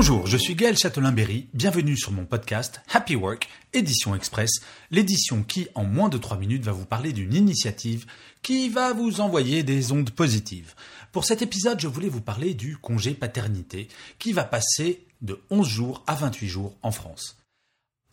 Bonjour, je suis Gaël Châtelain-Berry, bienvenue sur mon podcast Happy Work, édition express, l'édition qui, en moins de 3 minutes, va vous parler d'une initiative qui va vous envoyer des ondes positives. Pour cet épisode, je voulais vous parler du congé paternité, qui va passer de 11 jours à 28 jours en France.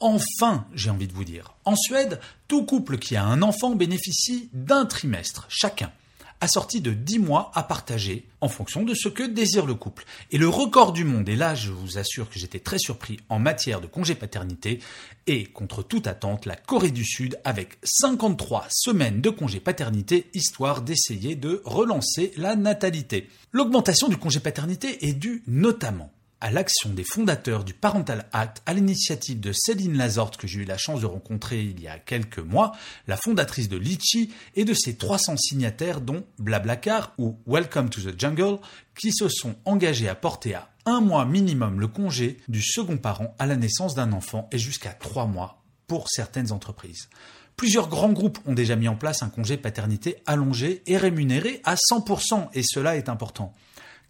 Enfin, j'ai envie de vous dire. En Suède, tout couple qui a un enfant bénéficie d'un trimestre chacun assorti de 10 mois à partager en fonction de ce que désire le couple. Et le record du monde, et là je vous assure que j'étais très surpris en matière de congé paternité, est contre toute attente la Corée du Sud avec 53 semaines de congé paternité histoire d'essayer de relancer la natalité. L'augmentation du congé paternité est due notamment à l'action des fondateurs du Parental Act à l'initiative de Céline Lazorte que j'ai eu la chance de rencontrer il y a quelques mois, la fondatrice de Litchi et de ses 300 signataires dont Blablacar ou Welcome to the Jungle qui se sont engagés à porter à un mois minimum le congé du second parent à la naissance d'un enfant et jusqu'à trois mois pour certaines entreprises. Plusieurs grands groupes ont déjà mis en place un congé paternité allongé et rémunéré à 100% et cela est important.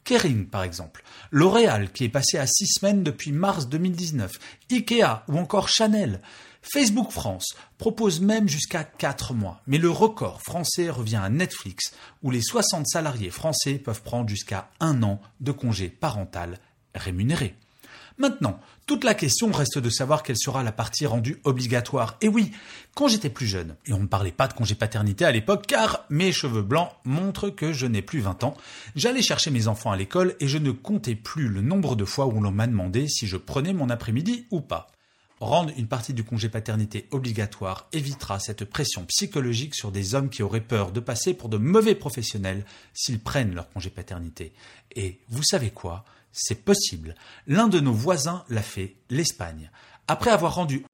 Kering, par exemple, L'Oréal, qui est passé à 6 semaines depuis mars 2019, Ikea ou encore Chanel. Facebook France propose même jusqu'à 4 mois, mais le record français revient à Netflix, où les 60 salariés français peuvent prendre jusqu'à un an de congé parental rémunéré. Maintenant, toute la question reste de savoir quelle sera la partie rendue obligatoire. Et oui, quand j'étais plus jeune, et on ne parlait pas de congé paternité à l'époque, car mes cheveux blancs montrent que je n'ai plus 20 ans, j'allais chercher mes enfants à l'école et je ne comptais plus le nombre de fois où l'on m'a demandé si je prenais mon après-midi ou pas. Rendre une partie du congé paternité obligatoire évitera cette pression psychologique sur des hommes qui auraient peur de passer pour de mauvais professionnels s'ils prennent leur congé paternité. Et vous savez quoi? C'est possible. L'un de nos voisins l'a fait, l'Espagne. Après avoir rendu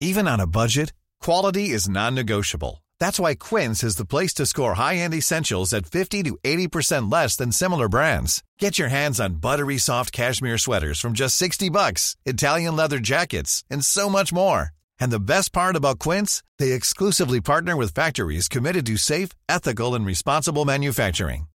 Even on a budget, quality is non-negotiable. That's why Quince is the place to score high-end essentials at 50 to 80% less than similar brands. Get your hands on buttery soft cashmere sweaters from just 60 bucks, Italian leather jackets, and so much more. And the best part about Quince, they exclusively partner with factories committed to safe, ethical, and responsible manufacturing.